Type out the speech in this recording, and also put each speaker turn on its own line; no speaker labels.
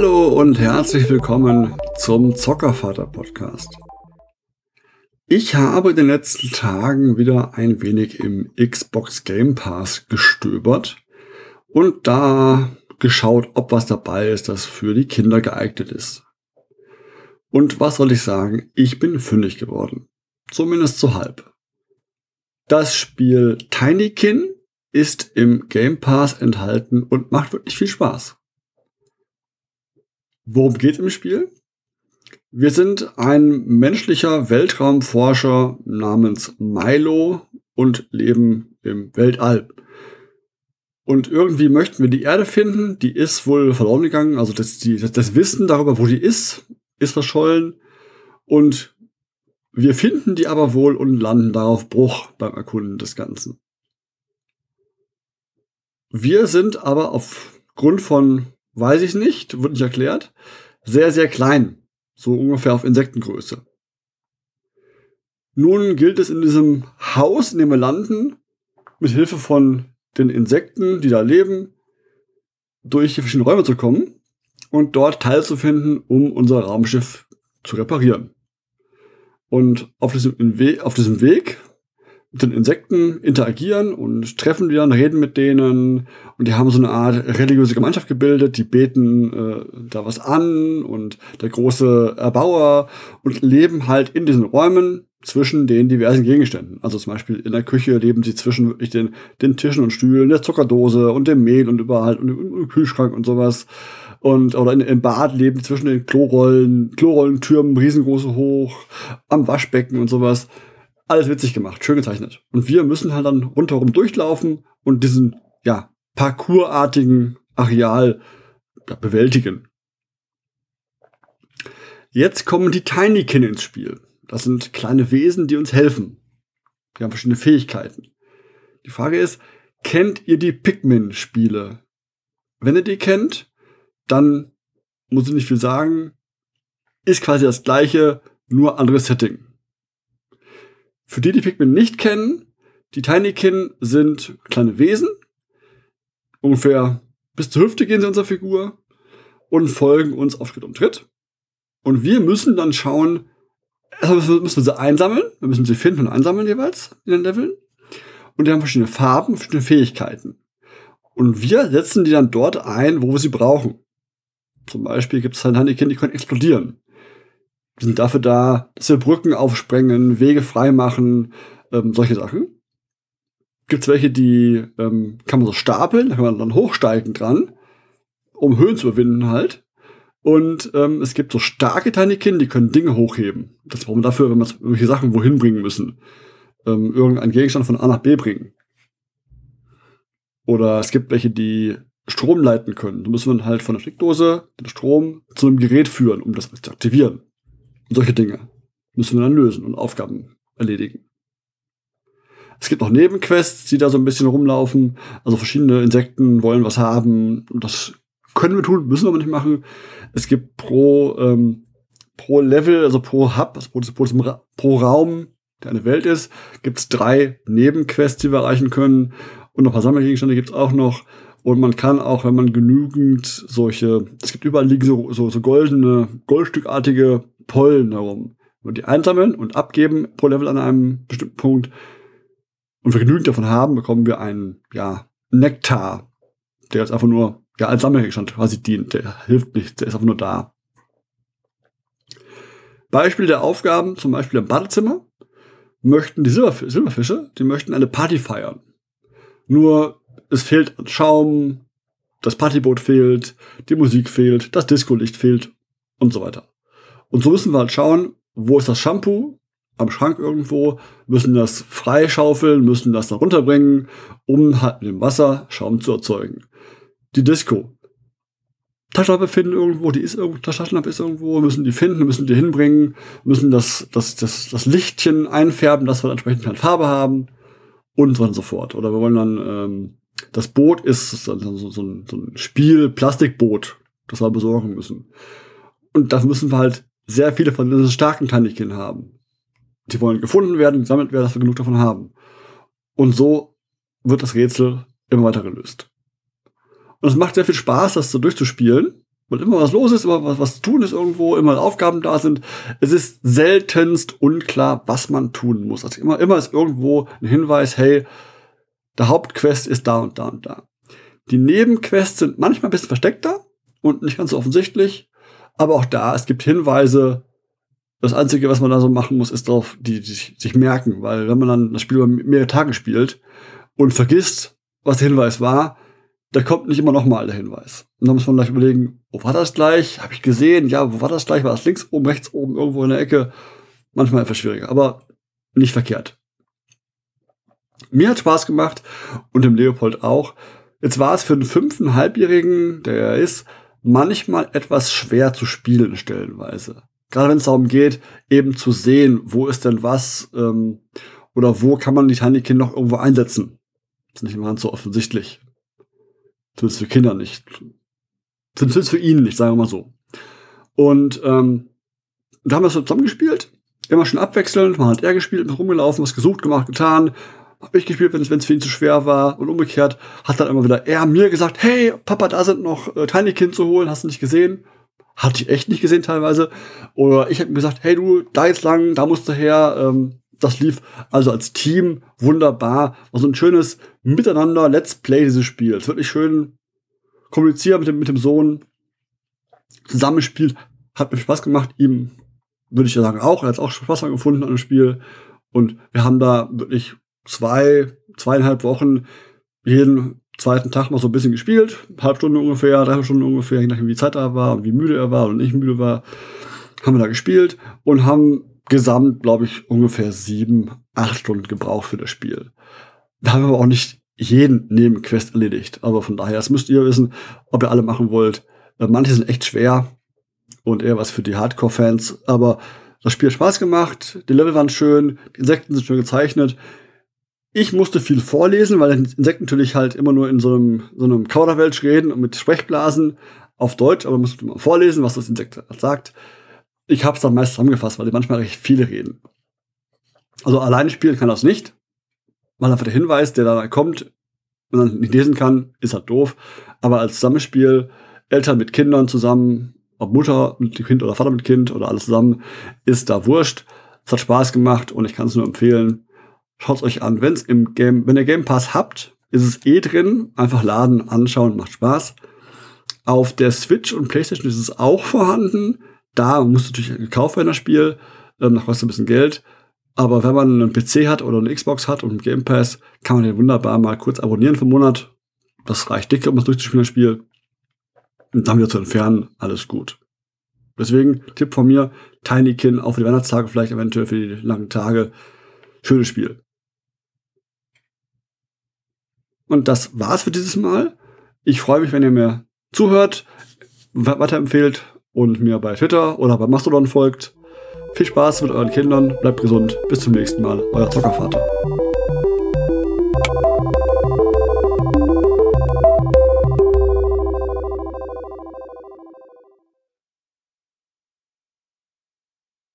Hallo und herzlich willkommen zum Zockervater Podcast. Ich habe in den letzten Tagen wieder ein wenig im Xbox Game Pass gestöbert und da geschaut, ob was dabei ist, das für die Kinder geeignet ist. Und was soll ich sagen? Ich bin fündig geworden. Zumindest so halb. Das Spiel Tinykin ist im Game Pass enthalten und macht wirklich viel Spaß. Worum geht im Spiel? Wir sind ein menschlicher Weltraumforscher namens Milo und leben im Weltall. Und irgendwie möchten wir die Erde finden, die ist wohl verloren gegangen. Also das, die, das Wissen darüber, wo die ist, ist verschollen. Und wir finden die aber wohl und landen darauf Bruch beim Erkunden des Ganzen. Wir sind aber aufgrund von, weiß ich nicht, wird nicht erklärt, sehr, sehr klein. So ungefähr auf Insektengröße. Nun gilt es in diesem Haus, in dem wir landen, mit Hilfe von den Insekten, die da leben, durch die verschiedenen Räume zu kommen und dort teilzufinden, um unser Raumschiff zu reparieren. Und auf diesem, auf diesem Weg mit den Insekten interagieren und treffen die dann, reden mit denen und die haben so eine Art religiöse Gemeinschaft gebildet, die beten äh, da was an und der große Erbauer und leben halt in diesen Räumen zwischen den diversen Gegenständen. Also zum Beispiel in der Küche leben sie zwischen wirklich den, den Tischen und Stühlen, der Zuckerdose und dem Mehl und überall und im Kühlschrank und sowas. Und, oder in, im Bad leben zwischen den Klorollen, Klorollentürmen riesengroße hoch, am Waschbecken und sowas alles witzig gemacht, schön gezeichnet. Und wir müssen halt dann rundherum durchlaufen und diesen, ja, parkourartigen Areal ja, bewältigen. Jetzt kommen die Tinykin ins Spiel. Das sind kleine Wesen, die uns helfen. Die haben verschiedene Fähigkeiten. Die Frage ist, kennt ihr die Pikmin-Spiele? Wenn ihr die kennt, dann muss ich nicht viel sagen. Ist quasi das gleiche, nur anderes Setting. Für die, die Pikmin nicht kennen, die Tinykin sind kleine Wesen. Ungefähr bis zur Hüfte gehen sie unserer Figur und folgen uns auf Schritt und Tritt. Und wir müssen dann schauen, also müssen wir sie einsammeln, wir müssen sie finden und einsammeln jeweils in den Leveln. Und die haben verschiedene Farben, verschiedene Fähigkeiten. Und wir setzen die dann dort ein, wo wir sie brauchen. Zum Beispiel gibt es halt Tinykin, die können explodieren. Wir sind dafür da, dass wir Brücken aufsprengen, Wege freimachen, ähm, solche Sachen. Gibt es welche, die ähm, kann man so stapeln, da kann man dann hochsteigen dran, um Höhen zu überwinden halt. Und ähm, es gibt so starke Tinykin, die können Dinge hochheben. Das brauchen wir dafür, wenn wir irgendwelche Sachen wohin bringen müssen. Ähm, irgendeinen Gegenstand von A nach B bringen. Oder es gibt welche, die Strom leiten können. Da müssen wir halt von der Steckdose den Strom zu einem Gerät führen, um das zu aktivieren. Und solche Dinge müssen wir dann lösen und Aufgaben erledigen. Es gibt noch Nebenquests, die da so ein bisschen rumlaufen. Also verschiedene Insekten wollen was haben. Und das können wir tun, müssen wir aber nicht machen. Es gibt pro, ähm, pro Level, also pro Hub, also pro, pro, pro Raum, der eine Welt ist, gibt es drei Nebenquests, die wir erreichen können. Und noch ein paar Sammelgegenstände gibt es auch noch. Und man kann auch, wenn man genügend solche, es gibt überall liegen so, so, so goldene, goldstückartige Pollen herum. Und die einsammeln und abgeben pro Level an einem bestimmten Punkt und wir genügend davon haben, bekommen wir einen, ja, Nektar, der jetzt einfach nur, ja, als Sammelgegenstand quasi dient. Der hilft nicht, der ist einfach nur da. Beispiel der Aufgaben, zum Beispiel im Badezimmer, möchten die Silberf Silberfische, die möchten eine Party feiern. Nur es fehlt Schaum, das Partyboot fehlt, die Musik fehlt, das Discolicht fehlt und so weiter. Und so müssen wir halt schauen, wo ist das Shampoo am Schrank irgendwo, müssen das freischaufeln, müssen das dann runterbringen, um halt mit dem Wasser Schaum zu erzeugen. Die Disco. Taschenlampe finden irgendwo, die ist irgendwo, Taschenlampe ist irgendwo, müssen die finden, müssen die hinbringen, müssen das, das, das, das Lichtchen einfärben, dass wir entsprechend keine Farbe haben und so und so fort. Oder wir wollen dann, ähm, das Boot ist so, so, so, ein, so ein Spiel, Plastikboot, das wir besorgen müssen. Und dafür müssen wir halt sehr viele von diesen starken Tanikin haben. Die wollen gefunden werden, gesammelt werden, dass wir genug davon haben. Und so wird das Rätsel immer weiter gelöst. Und es macht sehr viel Spaß, das so durchzuspielen, weil immer was los ist, immer was, was zu tun ist irgendwo, immer Aufgaben da sind. Es ist seltenst unklar, was man tun muss. Also immer, immer ist irgendwo ein Hinweis, hey, der Hauptquest ist da und da und da. Die Nebenquests sind manchmal ein bisschen versteckter und nicht ganz so offensichtlich, aber auch da, es gibt Hinweise. Das Einzige, was man da so machen muss, ist darauf, die, die sich merken, weil wenn man dann das Spiel über mehrere Tage spielt und vergisst, was der Hinweis war, da kommt nicht immer noch mal der Hinweis. Und dann muss man gleich überlegen, wo war das gleich? Habe ich gesehen? Ja, wo war das gleich? War das links oben, rechts oben, irgendwo in der Ecke? Manchmal etwas schwieriger, aber nicht verkehrt. Mir hat Spaß gemacht und dem Leopold auch. Jetzt war es für einen fünfeinhalbjährigen, der er ist, manchmal etwas schwer zu spielen stellenweise. Gerade wenn es darum geht, eben zu sehen, wo ist denn was ähm, oder wo kann man die Tinykin noch irgendwo einsetzen. Das ist nicht immer ganz so offensichtlich. Zumindest für Kinder nicht. Zumindest für ihn nicht, sagen wir mal so. Und ähm, da haben wir so zusammen gespielt. Immer schon abwechselnd. Man hat er gespielt, rumgelaufen, was gesucht, gemacht, getan. Hab ich gespielt, wenn es für ihn zu schwer war. Und umgekehrt hat dann immer wieder er mir gesagt, hey, Papa, da sind noch äh, Tinykin zu holen, hast du nicht gesehen? Hatte ich echt nicht gesehen teilweise. Oder ich habe ihm gesagt, hey du, da jetzt lang, da musst du her. Ähm, das lief also als Team wunderbar. War so ein schönes Miteinander, Let's Play dieses Spiels. Wirklich schön kommunizieren mit dem, mit dem Sohn. Zusammenspielt. Hat mir Spaß gemacht. Ihm würde ich ja sagen auch. Er hat auch Spaß gefunden an dem Spiel. Und wir haben da wirklich zwei, zweieinhalb Wochen jeden zweiten Tag mal so ein bisschen gespielt. Halb Stunde ungefähr, drei Stunden ungefähr, je nachdem wie Zeit er war und wie müde er war und nicht müde war, haben wir da gespielt und haben gesamt, glaube ich, ungefähr sieben, acht Stunden gebraucht für das Spiel. Da haben wir aber auch nicht jeden Nebenquest erledigt. Aber von daher, das müsst ihr wissen, ob ihr alle machen wollt. Äh, manche sind echt schwer und eher was für die Hardcore-Fans. Aber das Spiel hat Spaß gemacht, die Level waren schön, die Insekten sind schön gezeichnet. Ich musste viel vorlesen, weil Insekten natürlich halt immer nur in so einem, so einem Kauderwelsch reden und mit Sprechblasen auf Deutsch, aber musste mal vorlesen, was das Insekt sagt ich habe es dann meist zusammengefasst, weil die manchmal recht viele reden. Also alleine spielen kann das nicht, weil einfach der Hinweis, der da kommt und dann nicht lesen kann, ist halt doof. Aber als Zusammenspiel, Eltern mit Kindern zusammen, ob Mutter mit Kind oder Vater mit Kind oder alles zusammen, ist da wurscht. Es hat Spaß gemacht und ich kann es nur empfehlen. Schaut es euch an. Wenn's im Game, wenn ihr Game Pass habt, ist es eh drin. Einfach laden, anschauen, macht Spaß. Auf der Switch und PlayStation ist es auch vorhanden. Da muss natürlich gekauft werden, das Spiel. Ähm, das kostet ein bisschen Geld. Aber wenn man einen PC hat oder eine Xbox hat und einen Game Pass, kann man den wunderbar mal kurz abonnieren für einen Monat. Das reicht dicke, um das durchzuspielen, das Spiel. Und dann wieder zu entfernen, alles gut. Deswegen, Tipp von mir, Tinykin, auch für die Weihnachtstage, vielleicht eventuell für die langen Tage. Schönes Spiel. Und das war's für dieses Mal. Ich freue mich, wenn ihr mir zuhört, weiterempfehlt und mir bei Twitter oder bei Mastodon folgt. Viel Spaß mit euren Kindern, bleibt gesund, bis zum nächsten Mal, euer Zockervater.